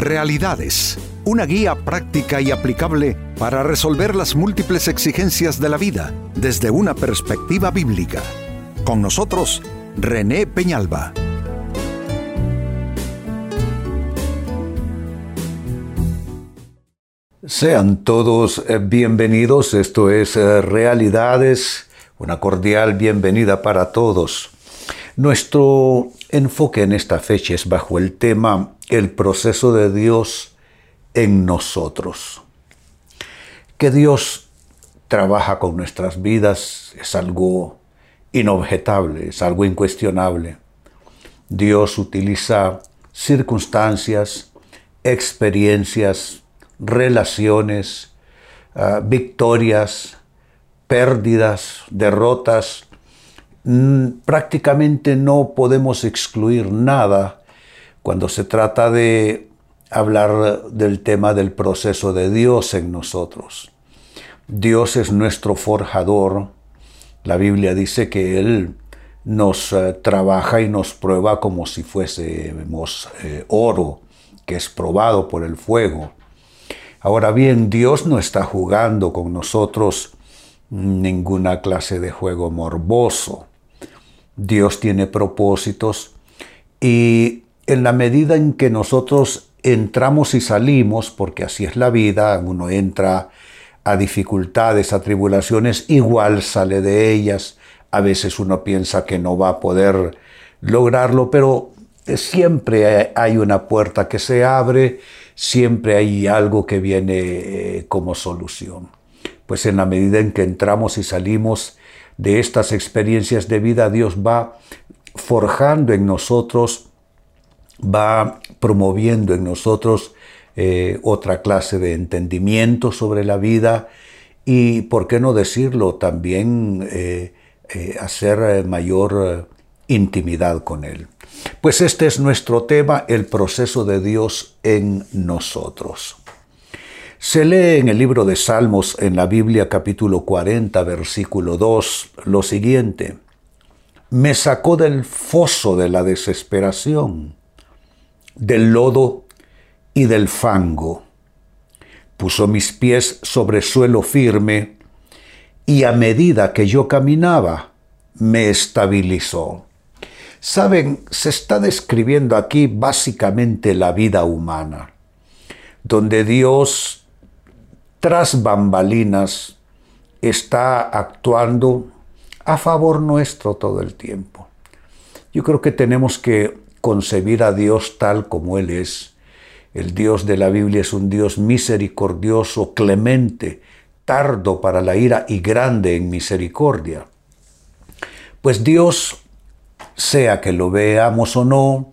Realidades, una guía práctica y aplicable para resolver las múltiples exigencias de la vida desde una perspectiva bíblica. Con nosotros, René Peñalba. Sean todos eh, bienvenidos, esto es eh, Realidades, una cordial bienvenida para todos. Nuestro enfoque en esta fecha es bajo el tema el proceso de Dios en nosotros. Que Dios trabaja con nuestras vidas es algo inobjetable, es algo incuestionable. Dios utiliza circunstancias, experiencias, relaciones, ah, victorias, pérdidas, derrotas. Mm, prácticamente no podemos excluir nada cuando se trata de hablar del tema del proceso de Dios en nosotros. Dios es nuestro forjador. La Biblia dice que Él nos eh, trabaja y nos prueba como si fuésemos eh, oro que es probado por el fuego. Ahora bien, Dios no está jugando con nosotros ninguna clase de juego morboso. Dios tiene propósitos y en la medida en que nosotros entramos y salimos, porque así es la vida, uno entra a dificultades, a tribulaciones, igual sale de ellas, a veces uno piensa que no va a poder lograrlo, pero siempre hay una puerta que se abre, siempre hay algo que viene eh, como solución. Pues en la medida en que entramos y salimos de estas experiencias de vida, Dios va forjando en nosotros va promoviendo en nosotros eh, otra clase de entendimiento sobre la vida y, por qué no decirlo, también eh, eh, hacer mayor intimidad con Él. Pues este es nuestro tema, el proceso de Dios en nosotros. Se lee en el libro de Salmos en la Biblia capítulo 40 versículo 2 lo siguiente, me sacó del foso de la desesperación del lodo y del fango. Puso mis pies sobre suelo firme y a medida que yo caminaba, me estabilizó. Saben, se está describiendo aquí básicamente la vida humana, donde Dios, tras bambalinas, está actuando a favor nuestro todo el tiempo. Yo creo que tenemos que concebir a Dios tal como Él es. El Dios de la Biblia es un Dios misericordioso, clemente, tardo para la ira y grande en misericordia. Pues Dios, sea que lo veamos o no,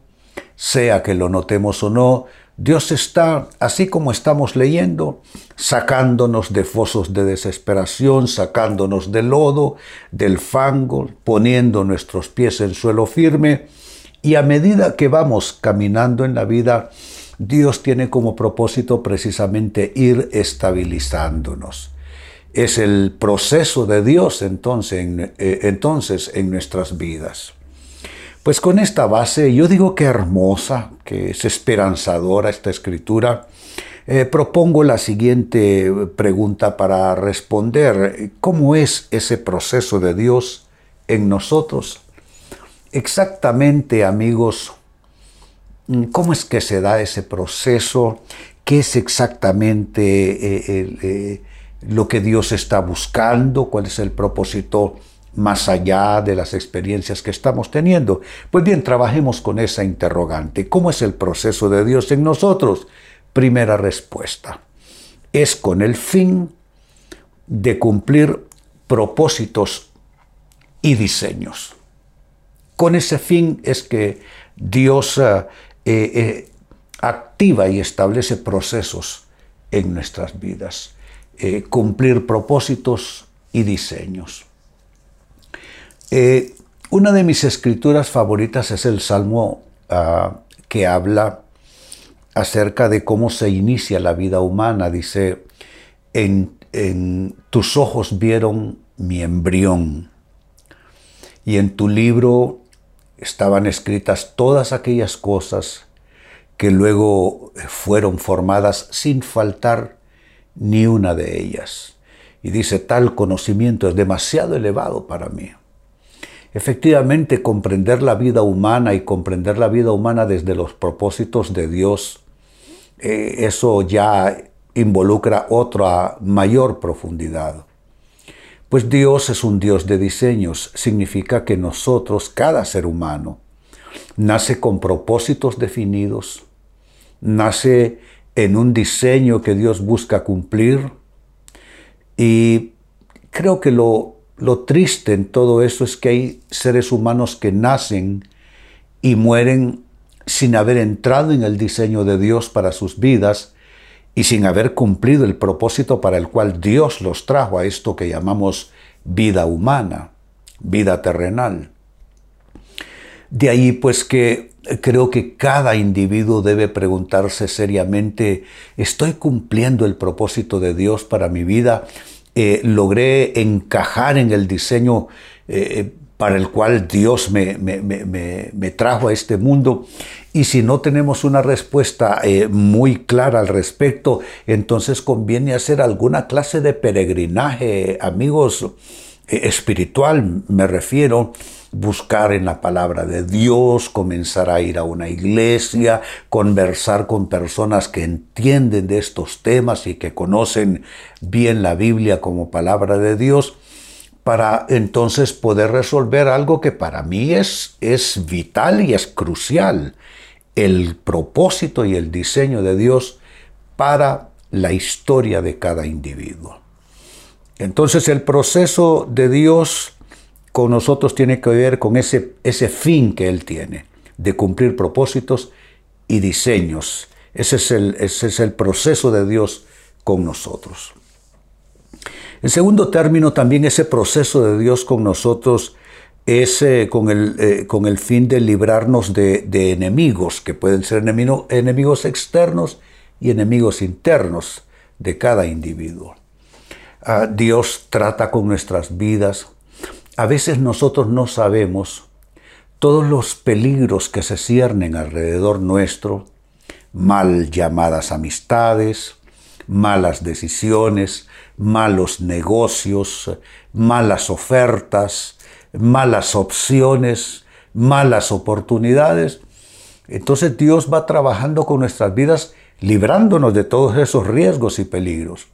sea que lo notemos o no, Dios está, así como estamos leyendo, sacándonos de fosos de desesperación, sacándonos del lodo, del fango, poniendo nuestros pies en suelo firme, y a medida que vamos caminando en la vida, Dios tiene como propósito precisamente ir estabilizándonos. Es el proceso de Dios entonces en, eh, entonces en nuestras vidas. Pues con esta base, yo digo que hermosa, que es esperanzadora esta escritura, eh, propongo la siguiente pregunta para responder. ¿Cómo es ese proceso de Dios en nosotros? Exactamente, amigos, cómo es que se da ese proceso, qué es exactamente eh, eh, lo que Dios está buscando, cuál es el propósito más allá de las experiencias que estamos teniendo. Pues bien, trabajemos con esa interrogante. ¿Cómo es el proceso de Dios en nosotros? Primera respuesta. Es con el fin de cumplir propósitos y diseños. Con ese fin es que Dios eh, eh, activa y establece procesos en nuestras vidas, eh, cumplir propósitos y diseños. una de mis escrituras favoritas es el Salmo ah, que habla acerca de cómo se inicia la vida humana. Dice, en tus ojos vieron mi embrión y en tu libro estaban escritas todas aquellas cosas que luego fueron formadas sin faltar ni una de ellas. Y dice, tal conocimiento es demasiado elevado para mí. Efectivamente, comprender la vida humana y comprender la vida humana desde los propósitos de Dios, eh, eso ya involucra otra mayor profundidad. Pues Dios es un Dios de diseños, significa que nosotros, cada ser humano, nace con propósitos definidos, nace en un diseño que Dios busca cumplir y creo que lo, lo triste en todo eso es que hay seres humanos que nacen y mueren sin haber entrado en el diseño de Dios para sus vidas y sin haber cumplido el propósito para el cual Dios los trajo a esto que llamamos vida humana, vida terrenal. De ahí pues que creo que cada individuo debe preguntarse seriamente, ¿estoy cumpliendo el propósito de Dios para mi vida? Eh, ¿Logré encajar en el diseño eh, para el cual Dios me, me, trajo a este mundo? Y si no tenemos una respuesta eh, muy clara al respecto, entonces conviene hacer alguna clase de peregrinaje, amigos, espiritual me refiero, buscar en la palabra de Dios, comenzar a ir a una iglesia, conversar con personas que entienden de estos temas y que conocen bien la Biblia como palabra de Dios, para entonces poder resolver algo que para mí es, es vital y es crucial, el propósito y el diseño de Dios para la historia de cada individuo. Entonces el proceso de Dios con nosotros tiene que ver con ese, ese fin que Él tiene, de cumplir propósitos y diseños. Ese es, el, ese es el proceso de Dios con nosotros. En segundo término, también ese proceso de Dios con nosotros es eh, con, el, eh, con, el, fin de librarnos de, de enemigos, que pueden ser enemigos externos y enemigos internos de cada individuo. Ah, Dios trata con nuestras vidas a veces nosotros no sabemos todos los peligros que se ciernen alrededor nuestro, mal llamadas amistades, malas decisiones, malos negocios, malas ofertas, malas opciones, malas oportunidades. Entonces Dios va trabajando con nuestras vidas librándonos de todos esos riesgos y peligros.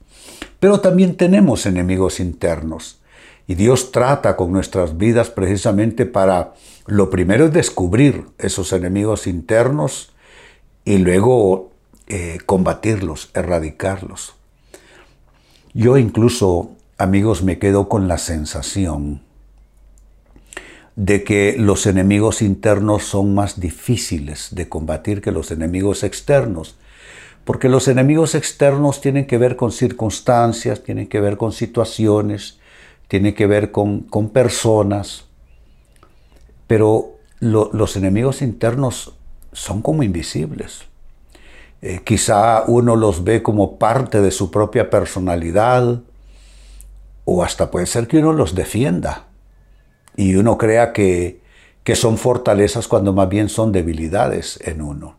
Pero también tenemos enemigos internos y Dios trata con nuestras vidas precisamente para, lo primero es descubrir esos enemigos internos y luego eh, combatirlos, erradicarlos. Yo incluso, amigos, me quedo con la sensación de que los enemigos internos son más difíciles de combatir que los enemigos externos, porque los enemigos externos tienen que ver con circunstancias, tienen que ver con situaciones, tiene que ver con, personas, pero los enemigos internos son como invisibles. Eh, quizá uno los ve como parte de su propia personalidad, o hasta puede ser que uno los defienda y uno crea que, que son fortalezas cuando más bien son debilidades en uno.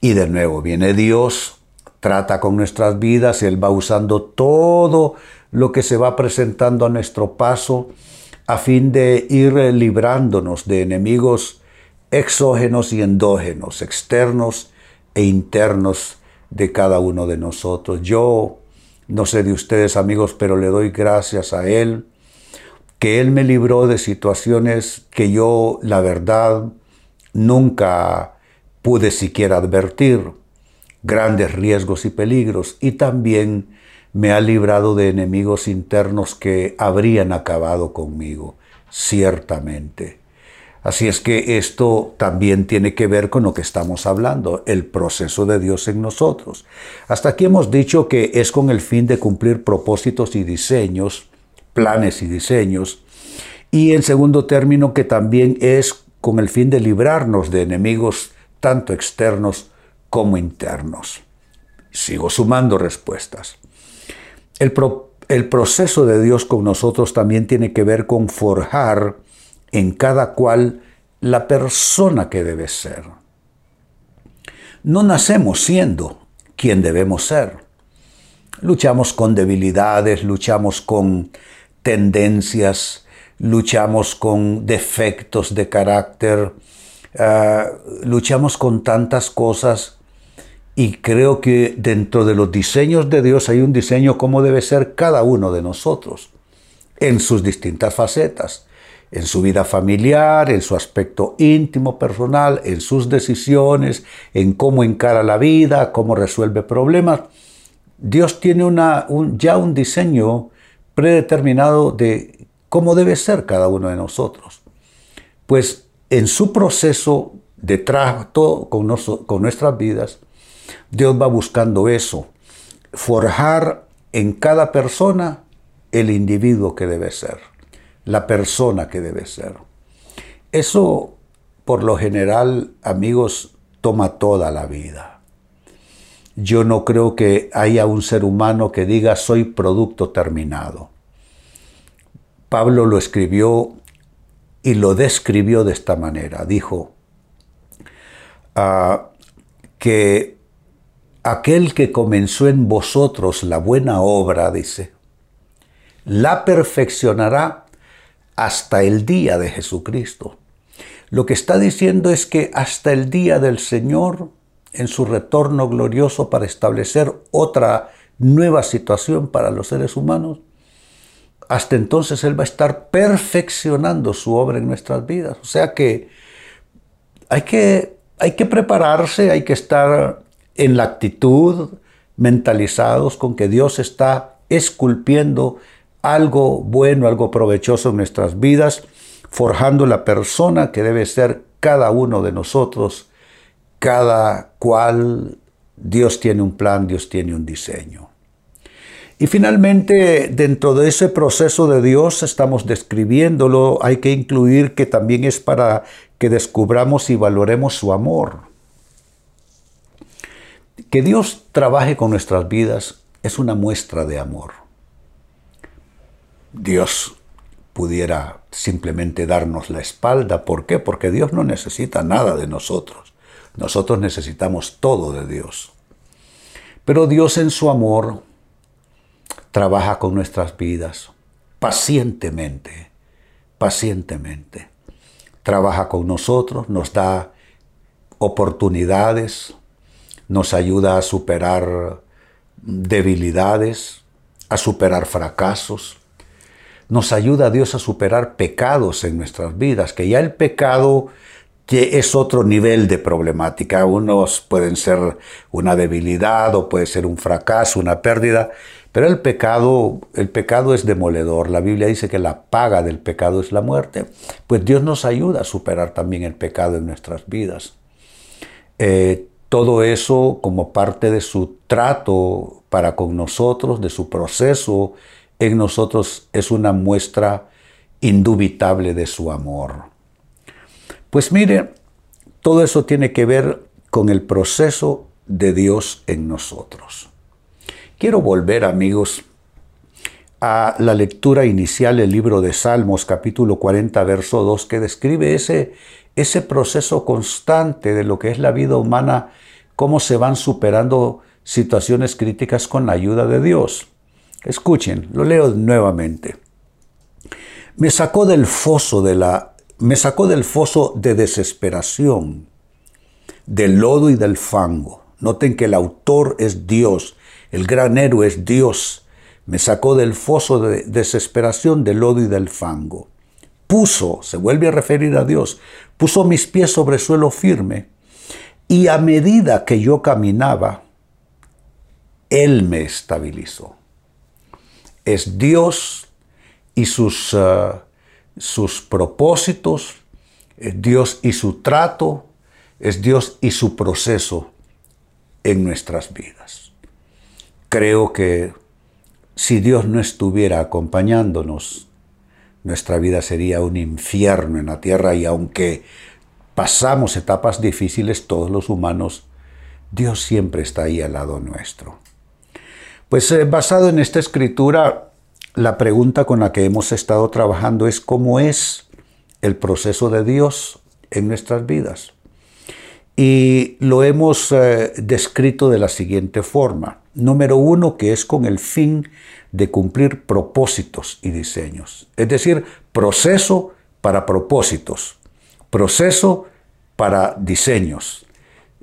Y de nuevo viene Dios, trata con nuestras vidas, Él va usando todo lo que se va presentando a nuestro paso a fin de ir librándonos de enemigos exógenos y endógenos, externos e internos de cada uno de nosotros. Yo no sé de ustedes amigos, pero le doy gracias a Él, que Él me libró de situaciones que yo, la verdad, nunca pude siquiera advertir, grandes riesgos y peligros, y también me ha librado de enemigos internos que habrían acabado conmigo, ciertamente. Así es que esto también tiene que ver con lo que estamos hablando, el proceso de Dios en nosotros. Hasta aquí hemos dicho que es con el fin de cumplir propósitos y diseños, planes y diseños, y en segundo término que también es con el fin de librarnos de enemigos tanto externos como internos. Sigo sumando respuestas. El, proceso de Dios con nosotros también tiene que ver con forjar en cada cual la persona que debe ser. no nacemos siendo quien debemos ser. Luchamos con debilidades, luchamos con tendencias, luchamos con defectos de carácter, ah, luchamos con tantas cosas y creo que dentro de los diseños de Dios hay un diseño como debe ser cada uno de nosotros en sus distintas facetas, en su vida familiar, en su aspecto íntimo, personal, en sus decisiones, en cómo encara la vida, cómo resuelve problemas. Dios tiene una, ya un diseño predeterminado de cómo debe ser cada uno de nosotros. Pues en su proceso de trato con, con nuestras vidas, Dios va buscando eso, forjar en cada persona el individuo que debe ser, la persona que debe ser. Eso, por lo general, amigos, toma toda la vida. Yo no creo que haya un ser humano que diga soy producto terminado. Pablo lo escribió y lo describió de esta manera. Dijo ah, que aquel que comenzó en vosotros la buena obra, dice, la perfeccionará hasta el día de Jesucristo. Lo que está diciendo es que hasta el día del Señor, en su retorno glorioso para establecer otra nueva situación para los seres humanos, hasta entonces Él va a estar perfeccionando su obra en nuestras vidas. O sea que hay que, hay que prepararse, hay que estar en la actitud, mentalizados con que Dios está esculpiendo algo bueno, algo provechoso en nuestras vidas, forjando la persona que debe ser cada uno de nosotros, cada cual Dios tiene un plan, Dios tiene un diseño. Y finalmente, dentro de ese proceso de Dios, estamos describiéndolo, hay que incluir que también es para que descubramos y valoremos su amor. Que Dios trabaje con nuestras vidas es una muestra de amor. Dios pudiera simplemente darnos la espalda. ¿Por qué? Porque Dios no necesita nada de nosotros. Nosotros necesitamos todo de Dios. Pero Dios en su amor trabaja con nuestras vidas pacientemente, pacientemente. Trabaja con nosotros, nos da oportunidades, nos ayuda a superar debilidades, a superar fracasos. Nos ayuda Dios a superar pecados en nuestras vidas, que ya el pecado es otro nivel de problemática. Unos pueden ser una debilidad o puede ser un fracaso, una pérdida, pero el pecado, el pecado es demoledor. La Biblia dice que la paga del pecado es la muerte. Pues Dios nos ayuda a superar también el pecado en nuestras vidas. Eh, todo eso como parte de su trato para con nosotros, de su proceso en nosotros, es una muestra indubitable de su amor. Pues mire, todo eso tiene que ver con el proceso de Dios en nosotros. Quiero volver, amigos, a la lectura inicial del libro de Salmos, capítulo 40, verso 2, que describe ese, ese proceso constante de lo que es la vida humana, cómo se van superando situaciones críticas con la ayuda de Dios. Escuchen, lo leo nuevamente. Me sacó del foso de la me sacó del foso de desesperación, del lodo y del fango. Noten que el autor es Dios el gran héroe es Dios. Me sacó del foso de desesperación, del lodo y del fango. Puso, se vuelve a referir a Dios, puso mis pies sobre suelo firme y a medida que yo caminaba, Él me estabilizó. Es Dios y sus, uh, sus propósitos, es Dios y su trato, es Dios y su proceso en nuestras vidas. Creo que si Dios no estuviera acompañándonos, nuestra vida sería un infierno en la tierra y aunque pasamos etapas difíciles todos los humanos, Dios siempre está ahí al lado nuestro. Pues eh, basado en esta escritura, la pregunta con la que hemos estado trabajando es cómo es el proceso de Dios en nuestras vidas. Y lo hemos eh, descrito de la siguiente forma. Número uno, que es con el fin de cumplir propósitos y diseños. Es decir, proceso para propósitos, proceso para diseños.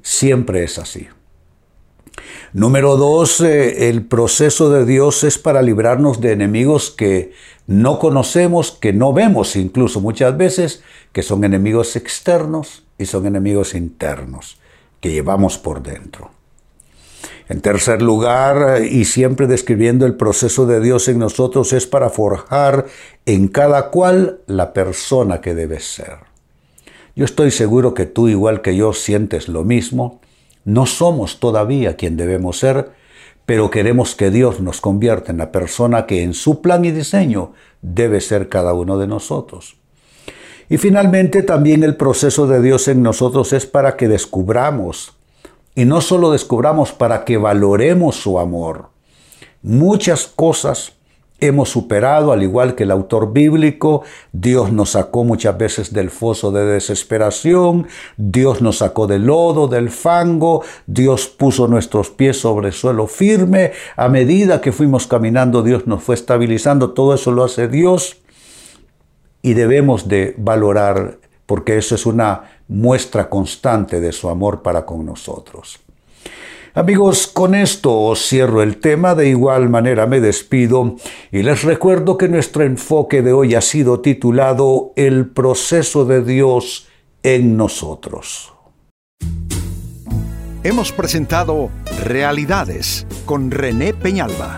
Siempre es así. Número dos, eh, el proceso de Dios es para librarnos de enemigos que no conocemos, que no vemos incluso muchas veces, que son enemigos externos y son enemigos internos que llevamos por dentro. En tercer lugar, y siempre describiendo el proceso de Dios en nosotros, es para forjar en cada cual la persona que debe ser. Yo estoy seguro que tú, igual que yo, sientes lo mismo. No somos todavía quien debemos ser, pero queremos que Dios nos convierta en la persona que en su plan y diseño debe ser cada uno de nosotros. Y finalmente también el proceso de Dios en nosotros es para que descubramos, y no solo descubramos, para que valoremos su amor. Muchas cosas hemos superado, al igual que el autor bíblico, Dios nos sacó muchas veces del foso de desesperación, Dios nos sacó del lodo, del fango, Dios puso nuestros pies sobre suelo firme, a medida que fuimos caminando Dios nos fue estabilizando, todo eso lo hace Dios y debemos de valorar porque eso es una muestra constante de su amor para con nosotros. Amigos, con esto cierro el tema, de igual manera me despido y les recuerdo que nuestro enfoque de hoy ha sido titulado El proceso de Dios en nosotros. Hemos presentado Realidades con René Peñalba.